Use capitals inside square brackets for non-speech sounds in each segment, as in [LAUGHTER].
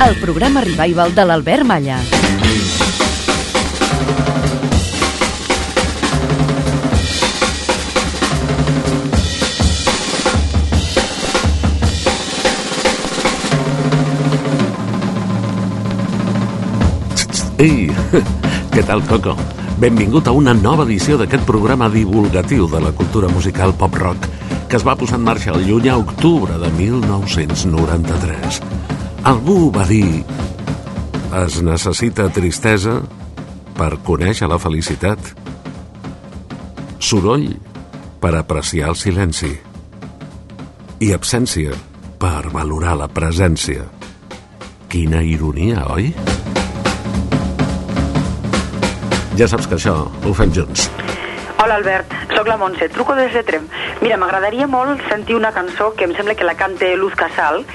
El programa revival de l'Albert Malla. Ei, [LAUGHS] què tal, Coco? Benvingut a una nova edició d'aquest programa divulgatiu de la cultura musical pop-rock que es va posar en marxa el lluny a octubre de 1993. Algú va dir... Es necessita tristesa per conèixer la felicitat. Soroll per apreciar el silenci. I absència per valorar la presència. Quina ironia, oi? Ja saps que això ho fem junts. Hola Albert, sóc la Montse, truco des de Trem. Mira, m'agradaria molt sentir una cançó que em sembla que la cante Luz Casal,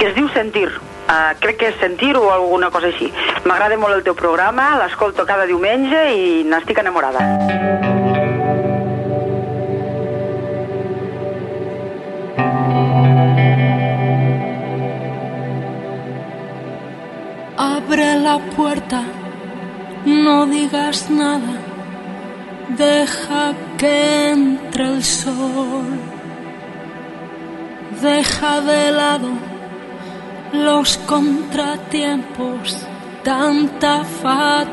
que es diu Sentir. Uh, que és Sentir o alguna cosa així. M'agrada molt el teu programa, l'escolto cada diumenge i n'estic enamorada. Abre la puerta, no digas nada, deja que entre el sol, deja de lado los contratiempos, tanta fatalidad,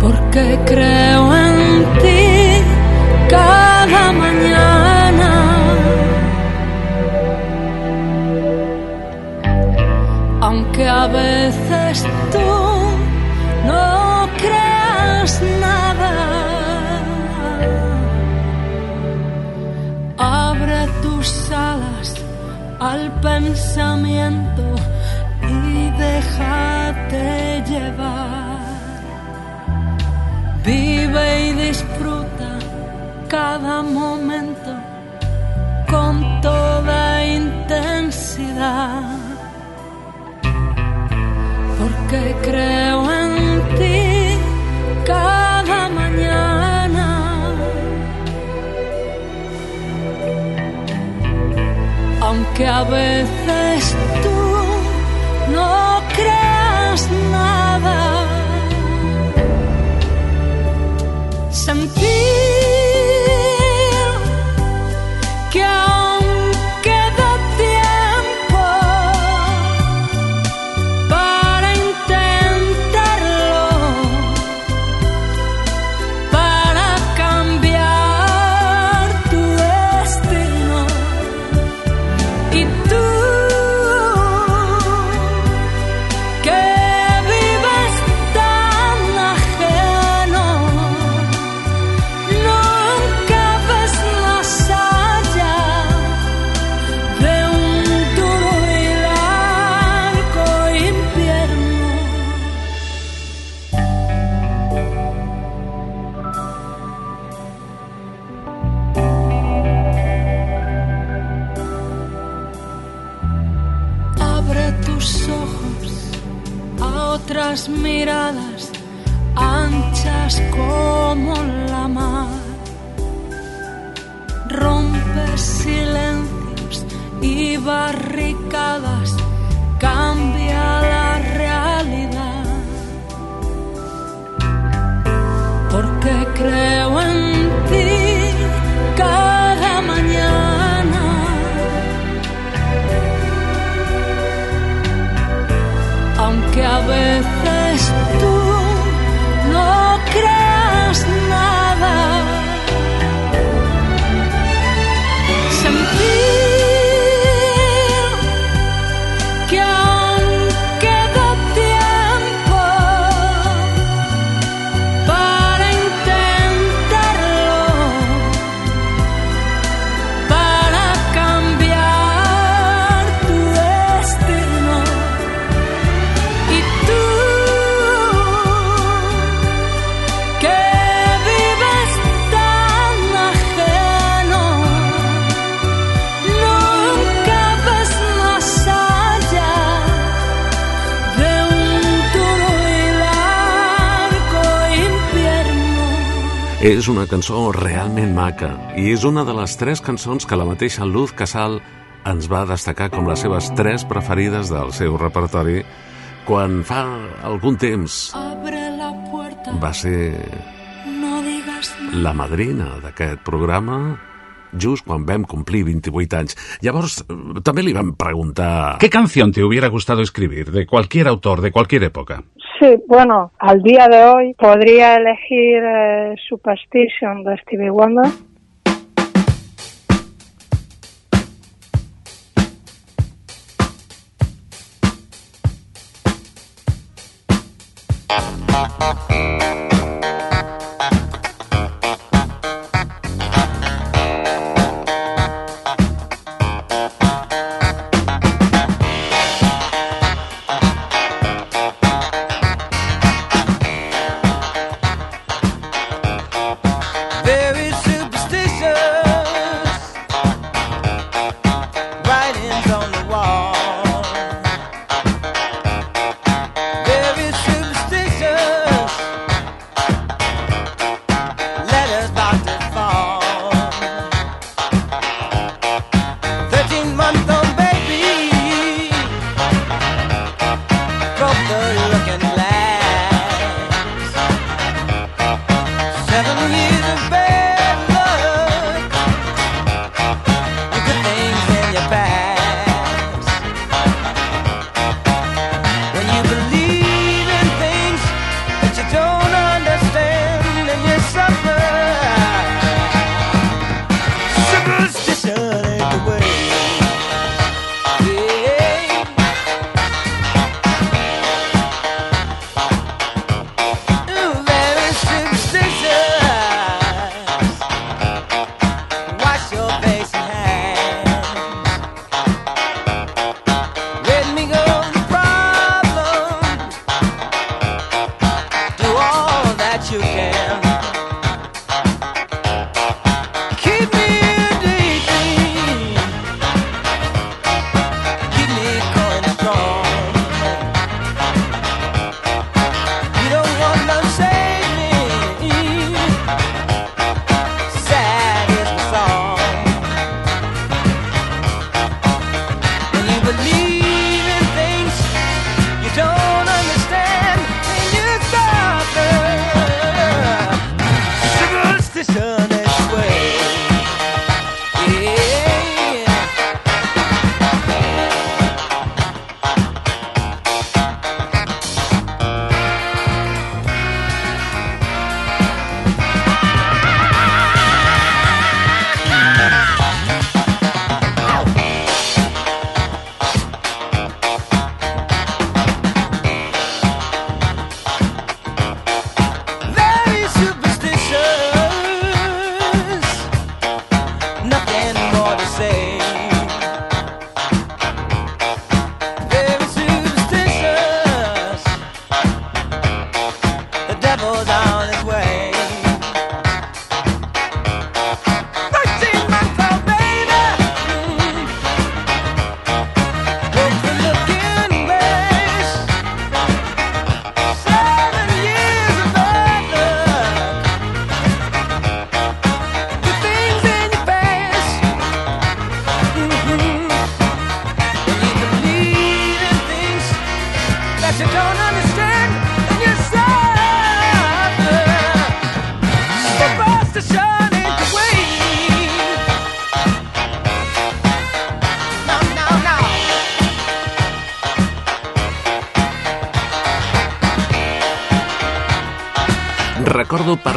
porque creo en ti cada mañana. aunque a veces pensamiento y déjate llevar. Vive y disfruta cada momento con toda intensidad porque creo Aunque a veces tú cançó realment maca i és una de les tres cançons que la mateixa Luz Casal ens va destacar com les seves tres preferides del seu repertori quan fa algun temps va ser la madrina d'aquest programa just quan vam complir 28 anys. Llavors, eh, també li vam preguntar... ¿Qué canción te hubiera gustado escribir de cualquier autor, de cualquier época? Sí, bueno, al día de hoy podría elegir eh, Superstition de Stevie Wonder.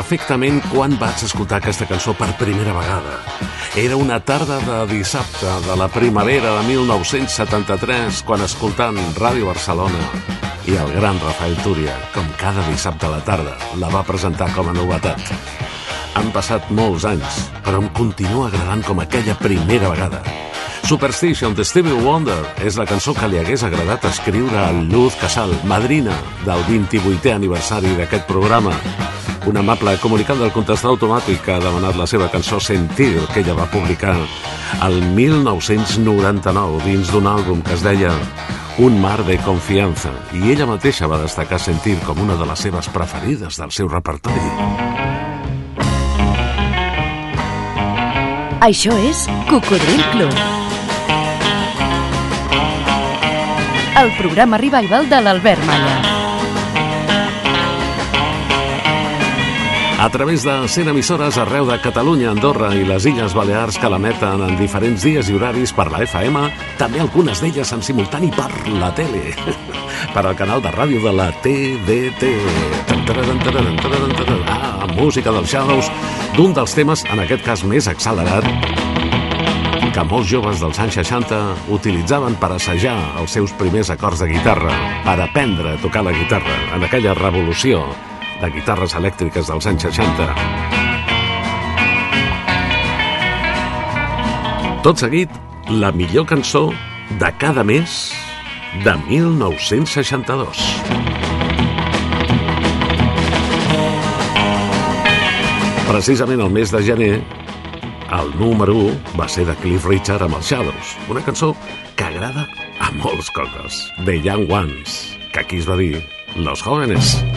Perfectament quan vaig escoltar aquesta cançó per primera vegada. Era una tarda de dissabte de la primavera de 1973, quan escoltant Ràdio Barcelona i el gran Rafael Túria, com cada dissabte a la tarda, la va presentar com a novetat. Han passat molts anys, però em continua agradant com aquella primera vegada. Superstition de Stevie Wonder és la cançó que li hagués agradat escriure a Luz Casal, madrina del 28è aniversari d'aquest programa. Un amable comunicant del contestador automàtic ha demanat la seva cançó Sentir, que ella va publicar el 1999 dins d'un àlbum que es deia Un mar de confiança, i ella mateixa va destacar Sentir com una de les seves preferides del seu repertori. Això és Cocodril Club. El programa revival de l'Albert Malla. A través de 100 emissores arreu de Catalunya, Andorra i les Illes Balears que l'emeten en diferents dies i horaris per la FM, també algunes d'elles en simultani per la tele, [LAUGHS] per al canal de ràdio de la TDT. Ah, música dels Shadows, d'un dels temes, en aquest cas més accelerat, que molts joves dels anys 60 utilitzaven per assajar els seus primers acords de guitarra, per aprendre a tocar la guitarra en aquella revolució de guitarres elèctriques dels anys 60. Tot seguit, la millor cançó de cada mes de 1962. Precisament el mes de gener, el número 1 va ser de Cliff Richard amb els Shadows, una cançó que agrada a molts coques, The Young Ones, que aquí es va dir Los Jóvenes. The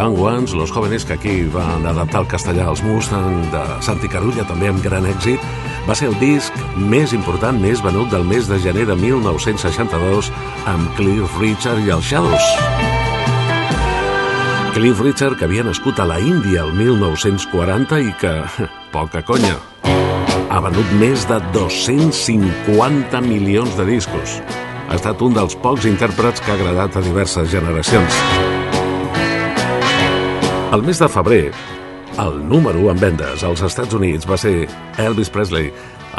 Young Ones, los jóvenes que aquí van adaptar al castellà als Mustang de Santi Carulla, també amb gran èxit, va ser el disc més important, més venut del mes de gener de 1962 amb Cliff Richard i els Shadows. Cliff Richard, que havia nascut a la Índia el 1940 i que, [LAUGHS] poca conya, ha venut més de 250 milions de discos. Ha estat un dels pocs intèrprets que ha agradat a diverses generacions. El mes de febrer, el número 1 en vendes als Estats Units va ser Elvis Presley,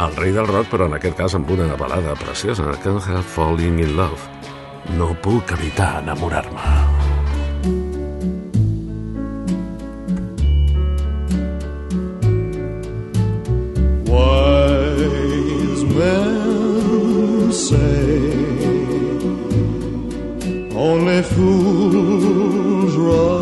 el rei del rock, però en aquest cas amb una balada preciosa, Can't Help Falling in Love. No puc evitar enamorar-me. Wise men say only fools rush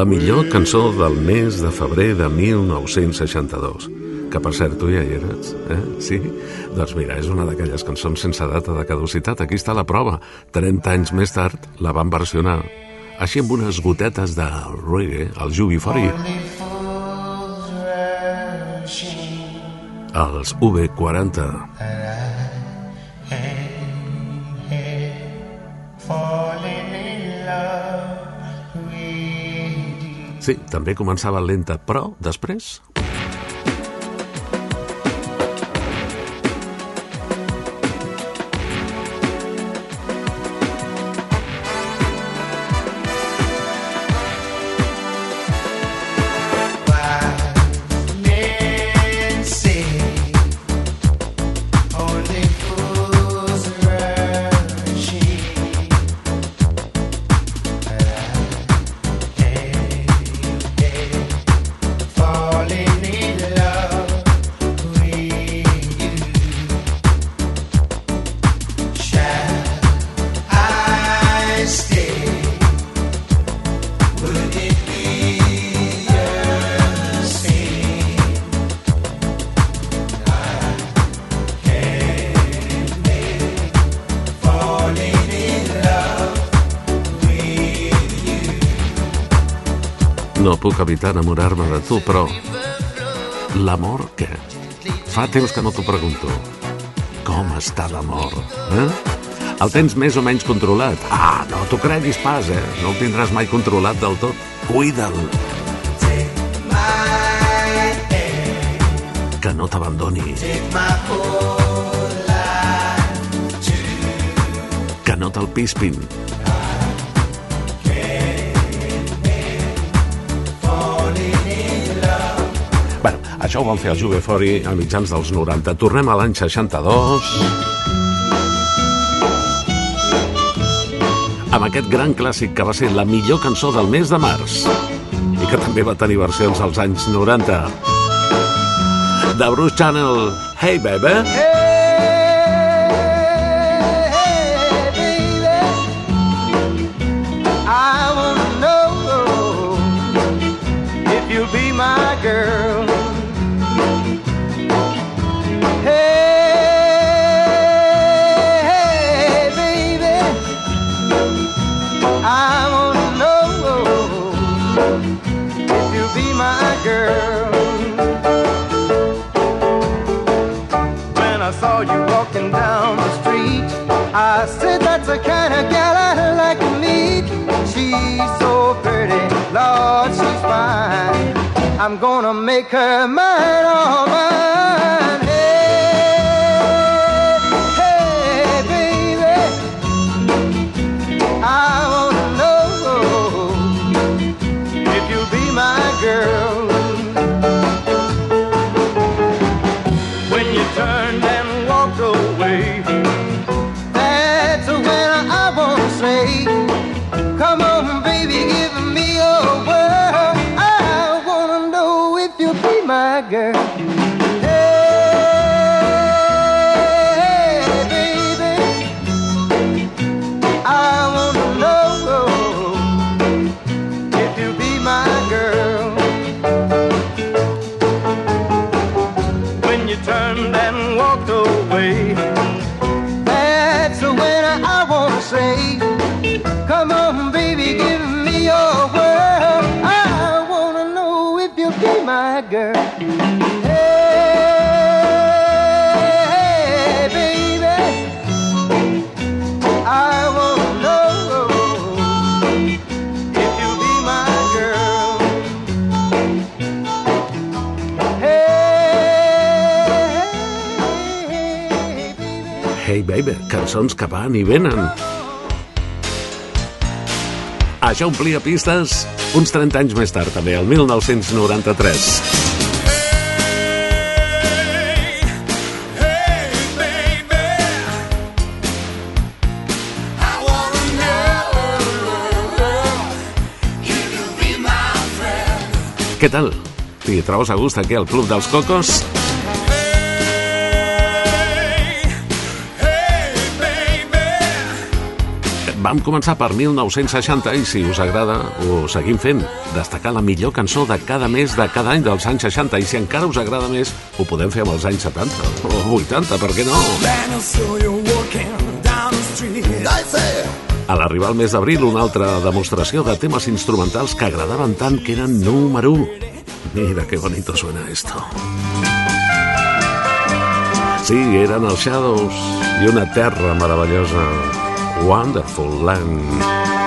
la millor cançó del mes de febrer de 1962. Que per cert, tu ja hi eres, eh? Sí? Doncs mira, és una d'aquelles cançons sense data de caducitat. Aquí està la prova. 30 anys més tard la van versionar així amb unes gotetes de reggae, el Jubi40, els V40. Sí, també començava lenta, però després... puc evitar enamorar-me de tu, però... L'amor, què? Fa temps que no t'ho pregunto. Com està l'amor, eh? El tens més o menys controlat? Ah, no t'ho creguis pas, eh? No el tindràs mai controlat del tot. Cuida'l. Que no t'abandoni. Que no te'l pispin. Això ho van fer el Juve Fori a mitjans dels 90. Tornem a l'any 62. Amb aquest gran clàssic que va ser la millor cançó del mes de març i que també va tenir versions als anys 90. De Bruce Channel, Hey Baby. I walking down the street. I said, That's the kind of gal I like to meet. She's so pretty, Lord, she's fine. I'm gonna make her mine, all mine. Cançons que van i venen. Això omplia pistes uns 30 anys més tard, també, el 1993. Què tal? T'hi trobes a gust aquí al Club dels Cocos? Vam començar per 1960 i si us agrada ho seguim fent. Destacar la millor cançó de cada mes de cada any dels anys 60 i si encara us agrada més ho podem fer amb els anys 70 o 80, per què no? A l'arribar al mes d'abril una altra demostració de temes instrumentals que agradaven tant que eren número 1. Mira qué bonito suena esto. Sí, eren els Shadows i una terra meravellosa. Wonderful Land.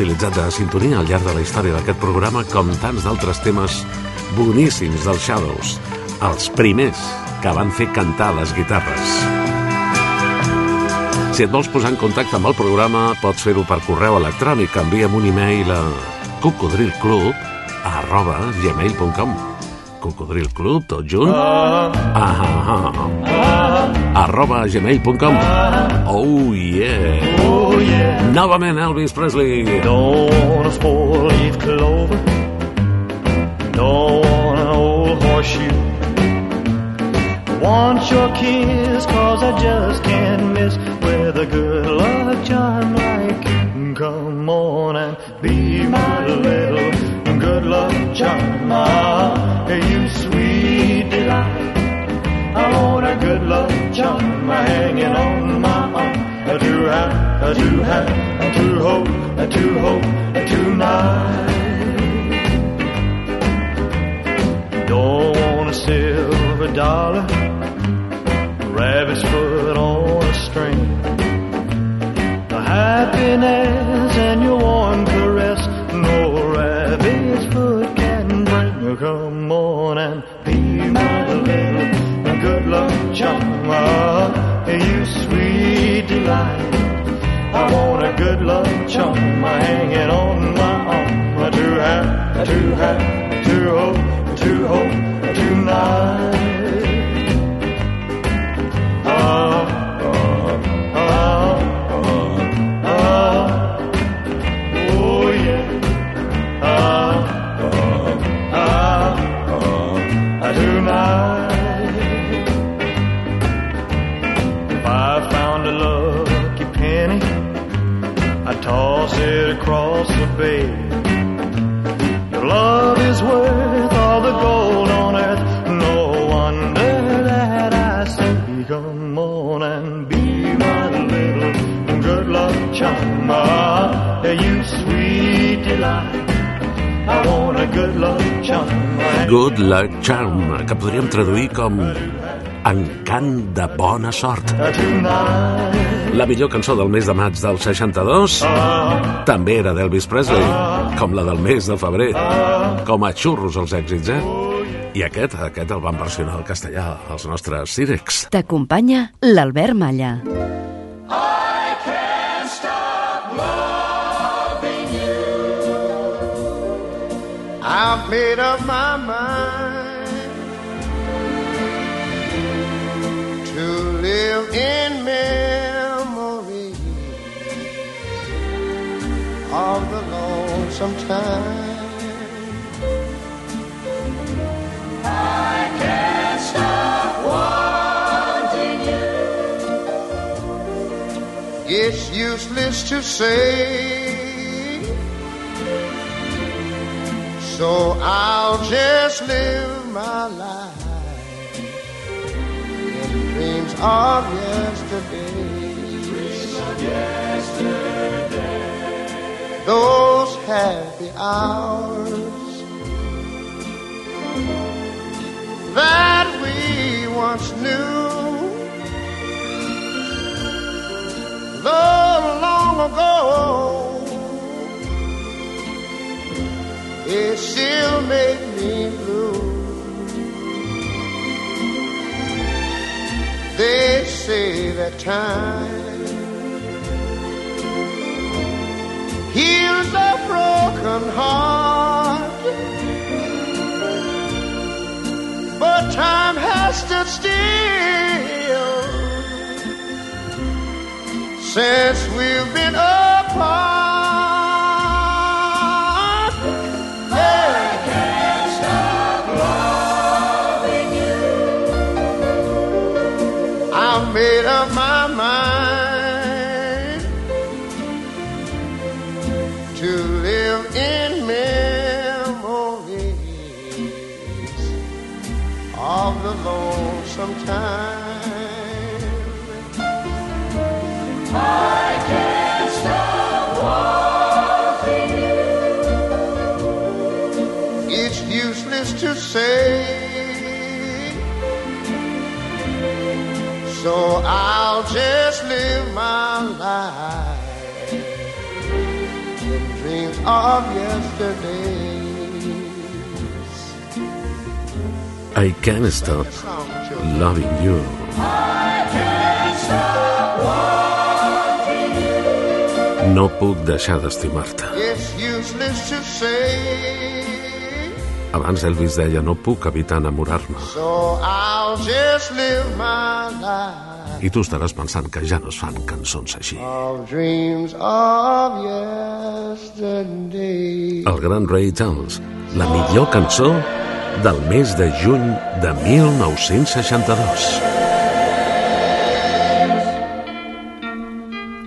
Utilitzat de sintonia al llarg de la història d'aquest programa com tants d'altres temes boníssims dels Shadows, els primers que van fer cantar les guitarres. Si et vols posar en contacte amb el programa, pots fer-ho per correu electrònic. Envia'm un e-mail a cocodrilclub arroba gmail.com cocodrilclub, tot junt ah, ah, ah, arroba gmail.com oh yeah Oh yeah, novament Elvis Presley don't a four-leaf clover, don't an old horseshoe. Want your kiss, cause I just can't miss with a good luck charm like you. Come on and be my little good luck charm. You sweet delight. I want a good luck charm hanging on my arm. To have, to have, to hope, to hope tonight. Don't want a silver dollar, rabbit's foot on a string. The happiness and your warm caress, no rabbit's foot can bring. Come on and luck Good Luck Charm, que podríem traduir com Encant de bona sort. La millor cançó del mes de maig del 62 també era d'Elvis Presley, com la del mes de febrer, com a xurros els èxits, eh? I aquest, aquest el van versionar al castellà, els nostres Cirex. T'acompanya l'Albert Malla. I've made up my mind to live in memory of the lonesome time. I can't stop wanting you. It's useless to say. So I'll just live my life in dreams of yesterday. Those happy hours that we once knew. Though long ago. It still make me blue. They say that time heals a broken heart, but time has stood still since we've been apart. I'll just live my life in dreams of yesterdays. I can't stop loving you. No puc deixar d'estimar-te. It's useless to say. Abans Elvis deia, no puc evitar enamorar-me. So I'll just live my I tu estaràs pensant que ja no es fan cançons així. El gran Ray Charles, la millor cançó del mes de juny de 1962.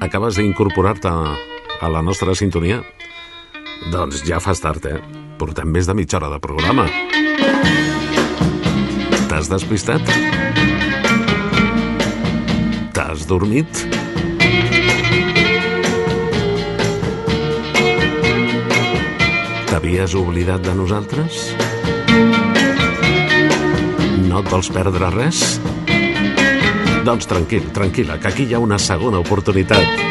Acabes d'incorporar-te a la nostra sintonia? Doncs ja fas tard, eh? Portem més de mitja hora de programa. T'has despistat? Has dormit? T'havies oblidat de nosaltres? No et vols perdre res? Doncs tranquil, tranquil·la, que aquí hi ha una segona oportunitat.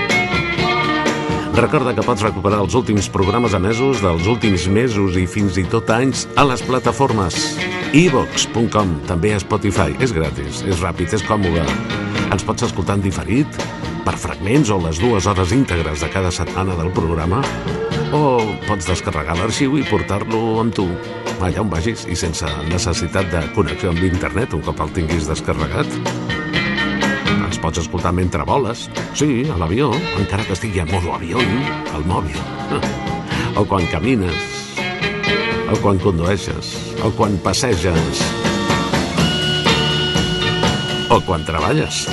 Recorda que pots recuperar els últims programes emesos dels últims mesos i fins i tot anys a les plataformes evox.com, també a Spotify. És gratis, és ràpid, és còmode. Ens pots escoltar en diferit, per fragments o les dues hores íntegres de cada setmana del programa, o pots descarregar l'arxiu i portar-lo amb tu, allà on vagis i sense necessitat de connexió amb internet un cop el tinguis descarregat. Ens pots escoltar mentre voles, sí, a l'avió, encara que estigui en modo avió, al mòbil. [LAUGHS] O quan camines, o quan condueixes, o quan passeges, o quan treballes.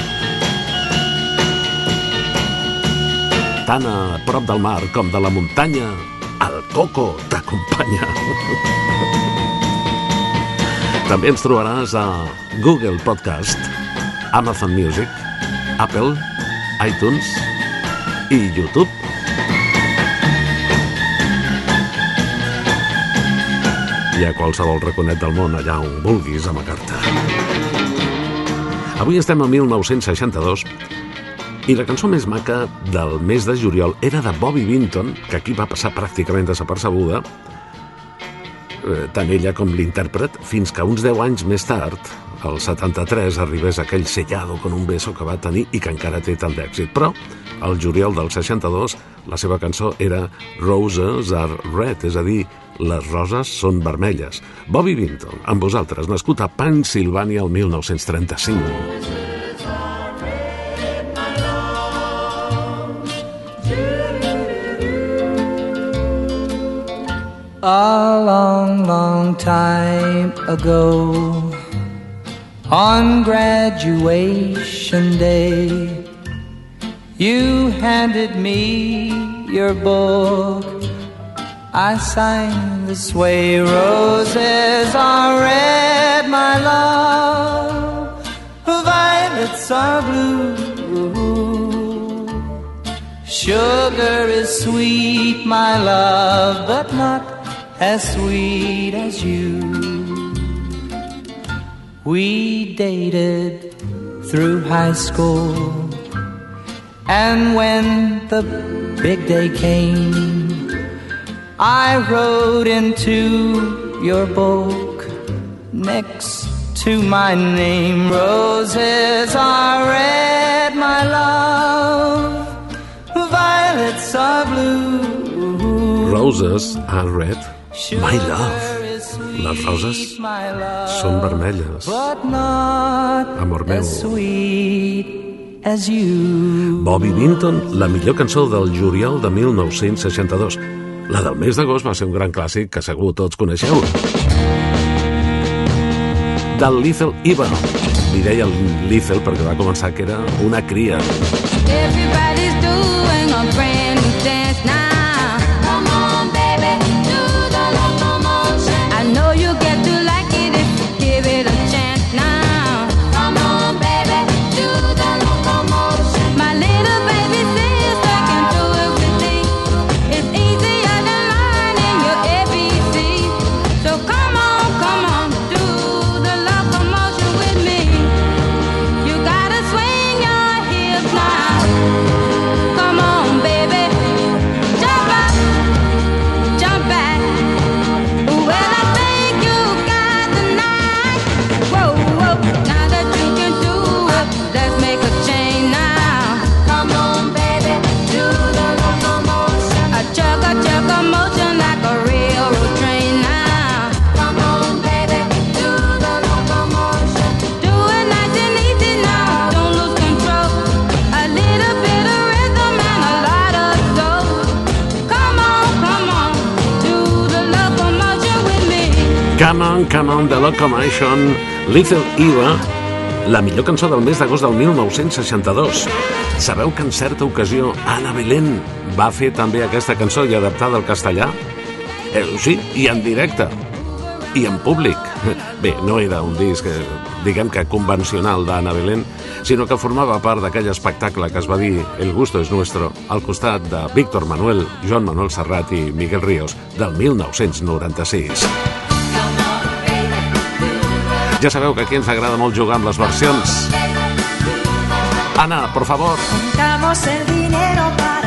Tant a prop del mar com de la muntanya, el coco t'acompanya. També ens trobaràs a Google Podcast, Amazon Music, Apple, iTunes i YouTube. I a qualsevol raconet del món allà on vulguis amagar-te. Avui estem a 1962 i la cançó més maca del mes de juliol era de Bobby Vinton, que aquí va passar pràcticament desapercebuda, eh, tant ella com l'intèrpret, fins que uns 10 anys més tard, el 73, arribés aquell sellado con un beso que va tenir i que encara té tant d'èxit. Però, al juliol del 62, la seva cançó era Roses are red, és a dir, les roses són vermelles. Bobby Vinton, amb vosaltres, nascut a Pennsylvania el 1935. A long, long time ago, on graduation day, you handed me your book. I signed this way Roses are red, my love, violets are blue. Sugar is sweet, my love, but not as sweet as you. We dated through high school, and when the big day came, I wrote into your book next to my name. Roses are red, my love, violets are blue. Roses are red, my love. Les roses són vermelles. Amor meu. Bobby Vinton, la millor cançó del juliol de 1962. La del mes d'agost va ser un gran clàssic que segur tots coneixeu. Del Lethal Eva. Li deia Lethal perquè va començar que era una cria. Everybody's Come on, come on, The Locomotion, Little Eva, la millor cançó del mes d'agost del 1962. Sabeu que en certa ocasió Anna Belén va fer també aquesta cançó i adaptada al castellà? Eh, sí, i en directe. i en públic. [LAUGHS] Bé, no era un disc, eh, diguem que convencional d'Anna Belén, sinó que formava part d'aquell espectacle que es va dir El gusto es nuestro, al costat de Víctor Manuel, Joan Manuel Serrat i Miguel Ríos, del 1996. Ja sabeu que aquí ens agrada molt jugar amb les versions. Ana, por favor. Juntamos el dinero para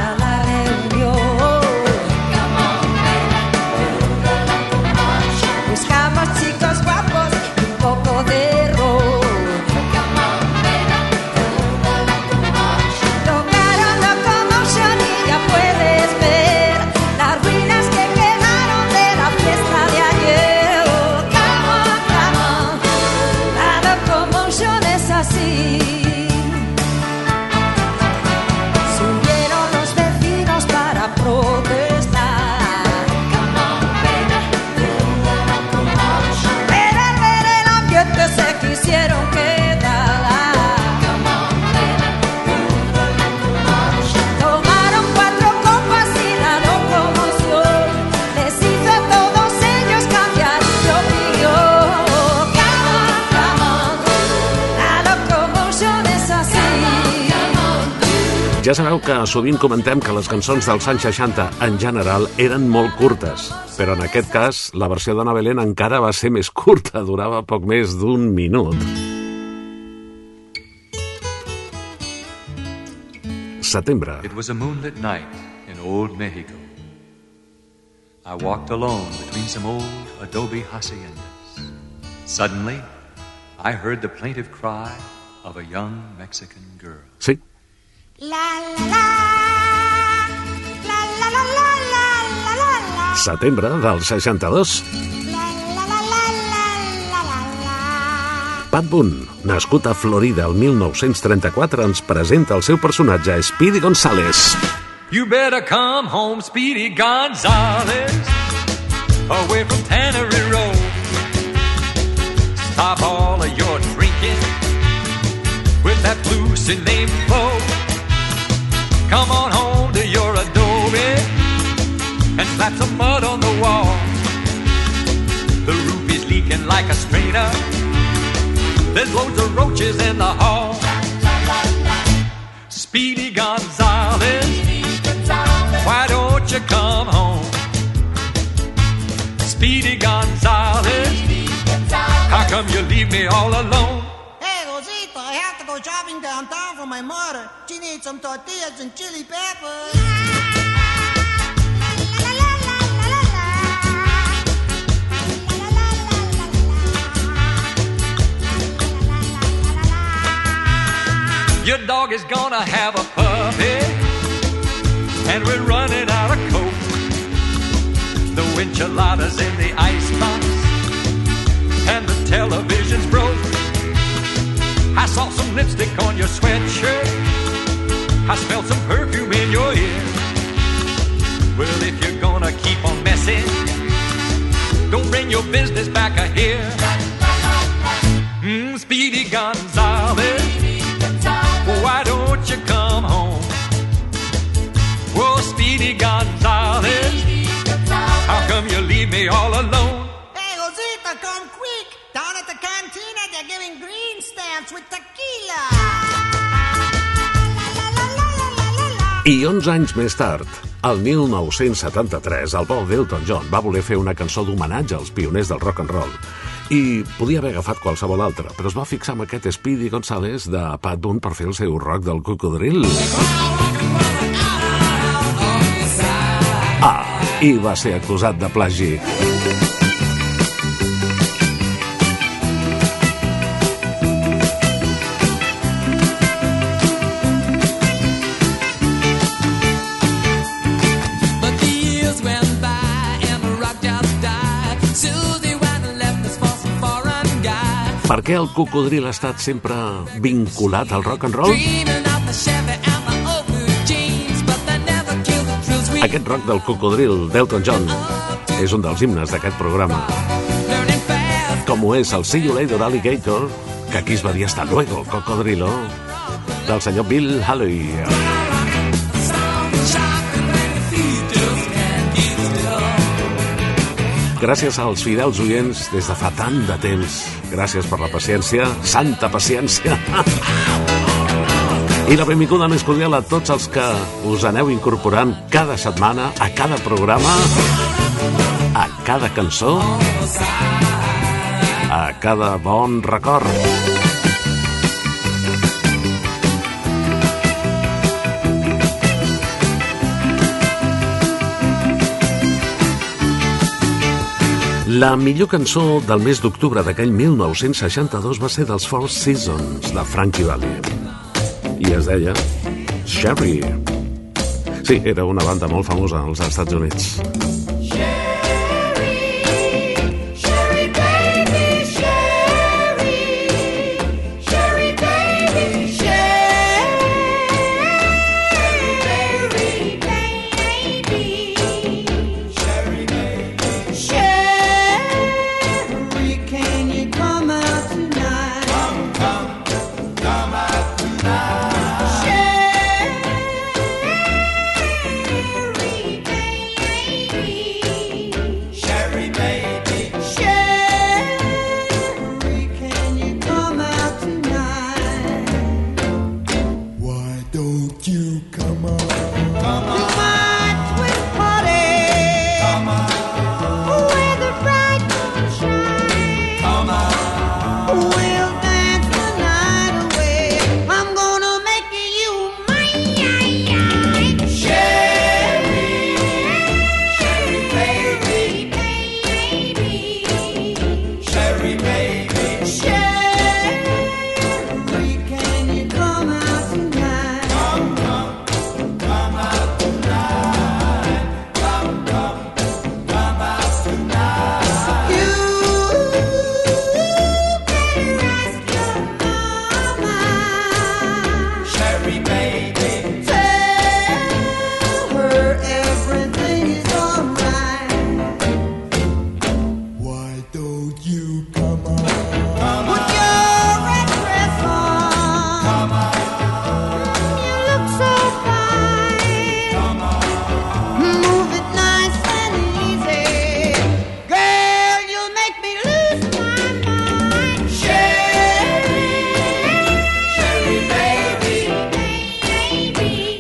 que sovint comentem que les cançons dels anys 60 en general eren molt curtes, però en aquest cas la versió d'Anna Belén encara va ser més curta, durava poc més d'un minut. Setembre. It was a moonlit night in old Mexico. I walked alone between some old adobe haciendas. Suddenly, I heard the plaintive cry of a young Mexican girl. Sí, setembre del 62. Pat Boone, nascut a Florida el 1934, ens presenta el seu personatge Speedy González. You better come home, Speedy Gonzales, away from Tannery Road. Stop all of your drinking with that blue name flow. Come on home to your adobe and slap some mud on the wall. The roof is leaking like a strainer. There's loads of roaches in the hall. Speedy Gonzales, why don't you come home? Speedy Gonzales, how come you leave me all alone? Hey, Rosita, I have to go shopping downtown for my mother. She needs some tortillas and chili peppers. Your dog is gonna have a puppy, and we're running out of coke. The enchiladas in the icebox, and the television's broke. Saw some lipstick on your sweatshirt. I smelled some perfume in your ear. Well, if you're gonna keep on messing, don't bring your business back here. Mm, Speedy Gonzales, Come quick. Down at the cantina, they're giving green stamps with tequila. I 11 anys més tard, el 1973, el Paul d'Elton John va voler fer una cançó d'homenatge als pioners del rock and roll i podia haver agafat qualsevol altra, però es va fixar amb aquest Speedy Gonzales de Pat Boone per fer el seu rock del cocodril. Ah, i va ser acusat de plagi. Per què el cocodril ha estat sempre vinculat al rock and roll? Aquest rock del cocodril d'Elton John és un dels himnes d'aquest programa. Com ho és el See You Later Alligator, que aquí es va dir hasta luego, cocodrilo, del senyor Bill Haley. Gràcies als fidels oients des de fa tant de temps. Gràcies per la paciència, santa paciència. I la benvinguda més cordial a tots els que us aneu incorporant cada setmana, a cada programa, a cada cançó, a cada bon record. La millor cançó del mes d'octubre d'aquell 1962 va ser dels Four Seasons, de Frankie Valli. I es deia Sherry. Sí, era una banda molt famosa als Estats Units.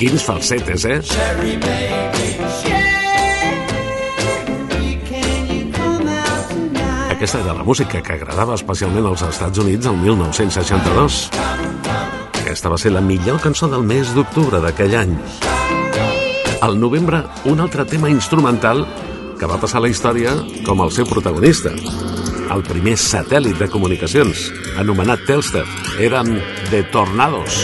Quins falsetes, eh? Tonight? Aquesta era la música que agradava especialment als Estats Units el 1962. Aquesta va ser la millor cançó del mes d'octubre d'aquell any. Al novembre, un altre tema instrumental que va passar a la història com el seu protagonista. El primer satèl·lit de comunicacions, anomenat Telstar, eren The Tornados.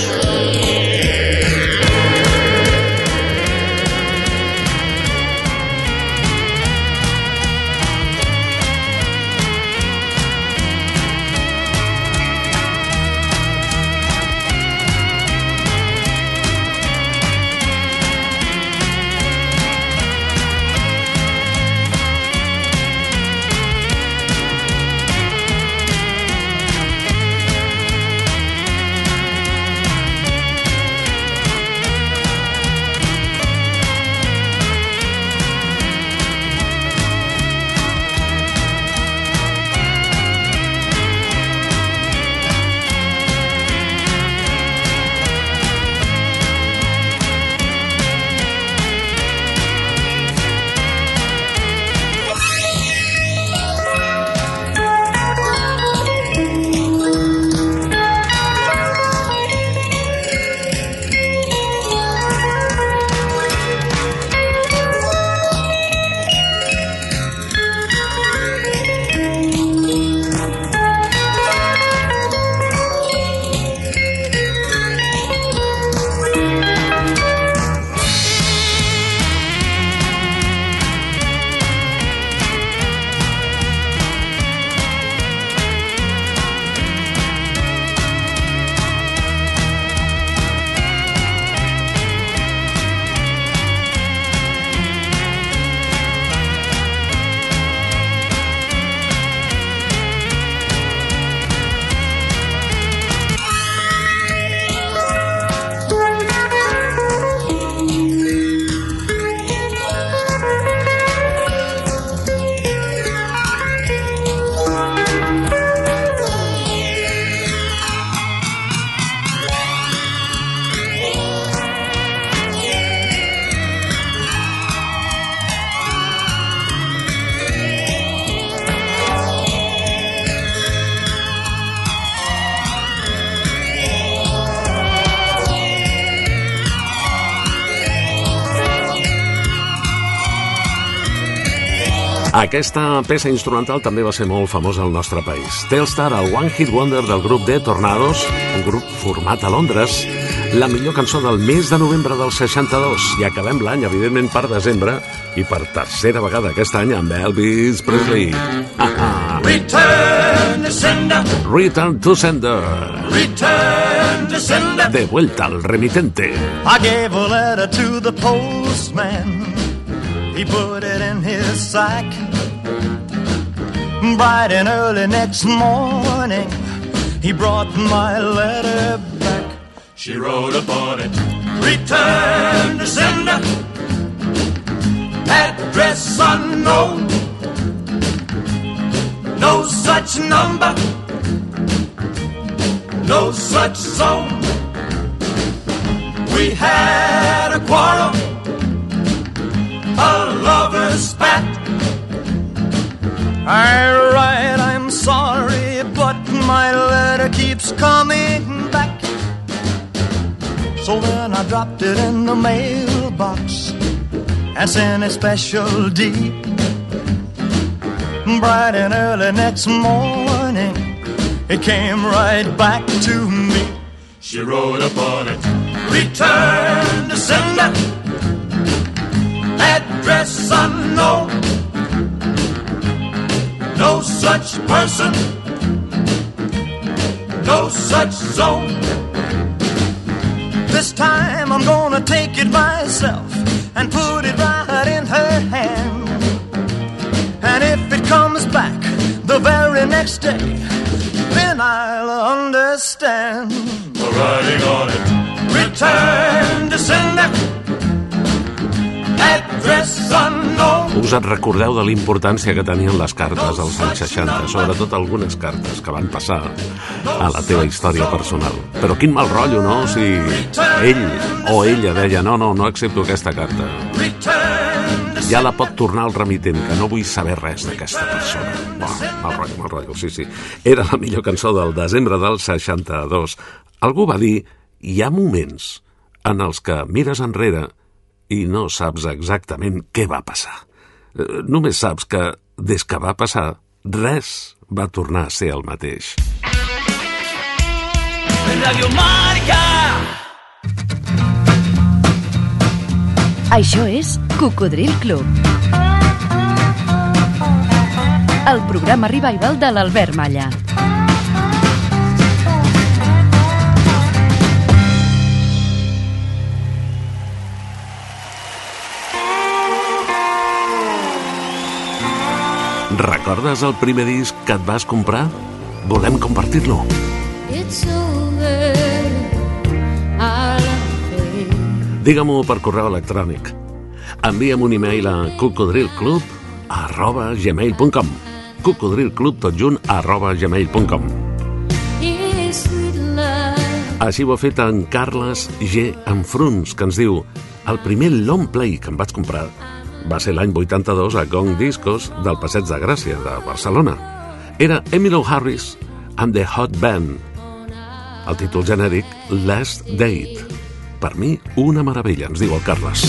Aquesta peça instrumental també va ser molt famosa al nostre país. Telstar, el One Hit Wonder del grup de Tornados, un grup format a Londres, la millor cançó del mes de novembre del 62. I acabem l'any, evidentment, per desembre, i per tercera vegada aquest any amb Elvis Presley. Ah, Return to sender, Return to Sender. return to sender. De vuelta al remitente. I gave a letter to the postman. He put it in his sack. Bright and early next morning, he brought my letter back. She wrote upon it, return to sender. Address unknown. No such number. No such zone. We had a quarrel. Spat. I write, I'm sorry, but my letter keeps coming back. So then I dropped it in the mailbox and sent a special deed. Bright and early next morning, it came right back to me. She wrote upon it, return to sender. Address unknown. No such person. No such zone. This time I'm gonna take it myself and put it right in her hand. And if it comes back the very next day, then I'll understand. Writing on it, return to sender. Us en recordeu de la importància que tenien les cartes als anys 60, sobretot algunes cartes que van passar a la teva història personal. Però quin mal rotllo, no?, si ell o ella deia no, no, no accepto aquesta carta. Ja la pot tornar al remitent, que no vull saber res d'aquesta persona. Buah, mal rotllo, mal rotllo, sí, sí. Era la millor cançó del desembre del 62. Algú va dir, hi ha moments en els que mires enrere i no saps exactament què va passar. Eh, Només saps que, des que va passar, res va tornar a ser el mateix. Radio Marca. Això és Cocodril Club. El programa revival de l'Albert Malla. Recordes el primer disc que et vas comprar? Volem compartir-lo. Digue-m'ho per correu electrònic. Envia'm un e-mail a cocodrilclub arroba gmail.com cocodrilclub tot junt arroba gmail.com. Així ho ha fet en Carles G. Enfruns, que ens diu el primer long play que em vaig comprar va ser l'any 82 a Gong Discos del Passeig de Gràcia de Barcelona. Era Emilio Harris and the Hot Band. El títol genèric Last Date. Per mi, una meravella, ens diu el Carles.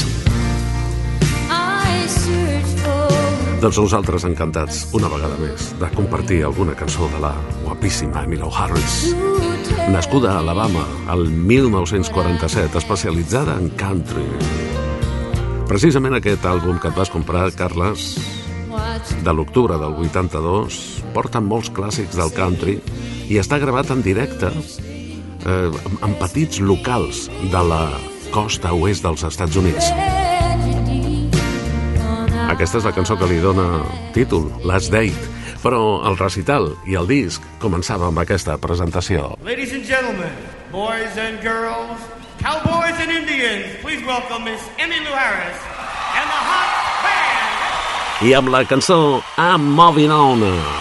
Doncs nosaltres encantats, una vegada més, de compartir alguna cançó de la guapíssima Emilio Harris. Nascuda a Alabama al 1947, especialitzada en country. Precisament aquest àlbum que et vas comprar, Carles, de l'octubre del 82, porta molts clàssics del country i està gravat en directe eh, en petits locals de la costa oest dels Estats Units. Aquesta és la cançó que li dona títol, Last Date, però el recital i el disc començava amb aquesta presentació. Ladies and gentlemen, boys and girls, cowboys and Indians, please welcome Miss Emmylou Harris and the Hot Band. I amb la cançó I'm Moving On.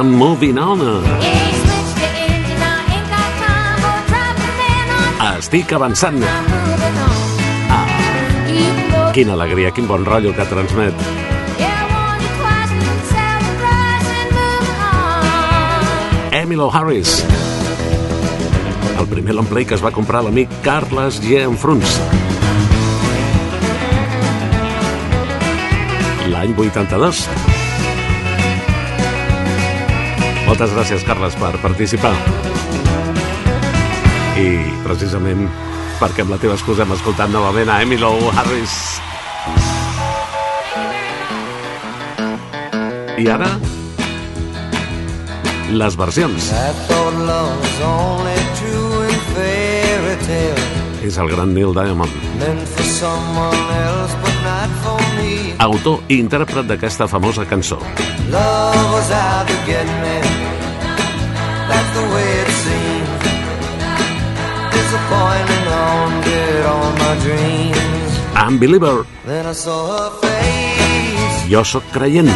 I'm moving on. Estic avançant. Ah, quina alegria, quin bon rotllo que transmet. Emilo Harris. El primer long play que es va comprar l'amic Carles G. Enfruns. L'any 82. Moltes gràcies, Carles, per participar. I precisament perquè amb la teva excusa hem escoltat novament a Emilo Harris. I ara, les versions. És el gran Neil Diamond, autor i intèrpret d'aquesta famosa cançó. Love was out to get me. Unbeliever, I jo sóc creient.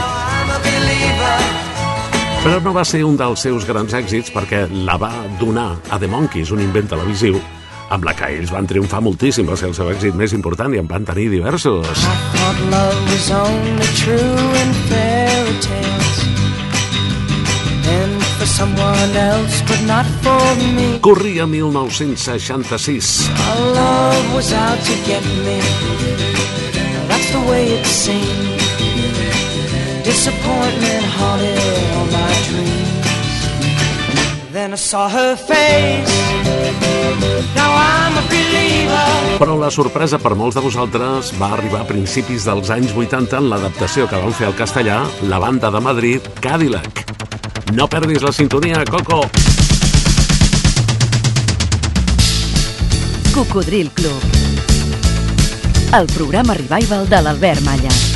Però no va ser un dels seus grans èxits perquè la va donar a The Monkeys, un invent televisiu, amb la que ells van triomfar moltíssim, va ser el seu èxit més important i en van tenir diversos. Thought someone else, but not for me. Corria 1966. Our love was out to get me. That's the way it seemed. Disappointment haunted all my dreams. Then I saw her face. Now I'm a believer. Però la sorpresa per molts de vosaltres va arribar a principis dels anys 80 en l'adaptació que van fer al castellà la banda de Madrid, Cadillac. No perdis la sintonia, Coco! Cocodril Club. El programa revival de l'Albert Malla.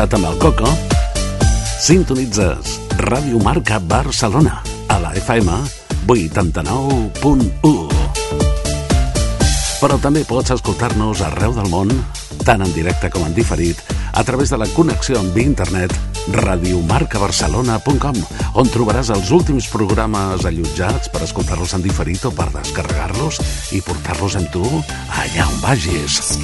Connectat amb el Coco, sintonitzes Ràdio Marca Barcelona a la FM 89.1. Però també pots escoltar-nos arreu del món, tant en directe com en diferit, a través de la connexió amb internet radiomarcabarcelona.com on trobaràs els últims programes allotjats per escoltar-los en diferit o per descarregar-los i portar-los amb tu allà on vagis.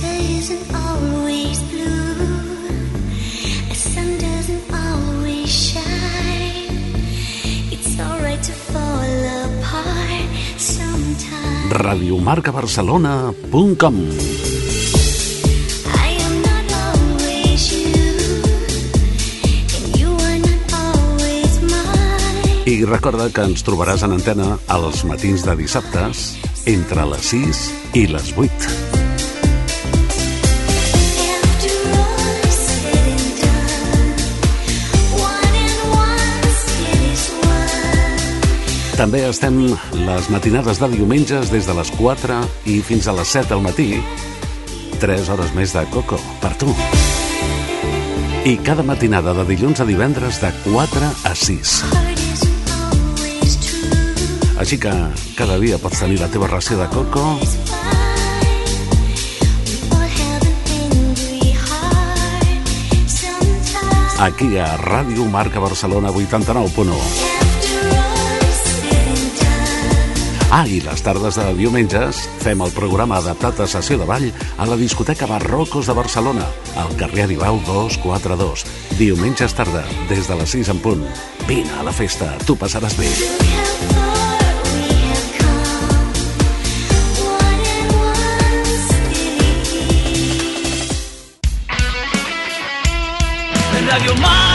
Mine. I recorda que ens trobaràs en antena els matins de dissabtes entre les 6 i les 8. També estem les matinades de diumenges des de les 4 i fins a les 7 del matí. 3 hores més de Coco per tu. I cada matinada de dilluns a divendres de 4 a 6. Així que cada dia pots tenir la teva ració de coco aquí a Ràdio Marca Barcelona 89.1. Ah, i les tardes de diumenges fem el programa adaptat a sessió de ball a la discoteca Barrocos de Barcelona, al carrer Aribau 242. Diumenges tarda, des de les 6 en punt. Vine a la festa, tu passaràs bé. Radio Mar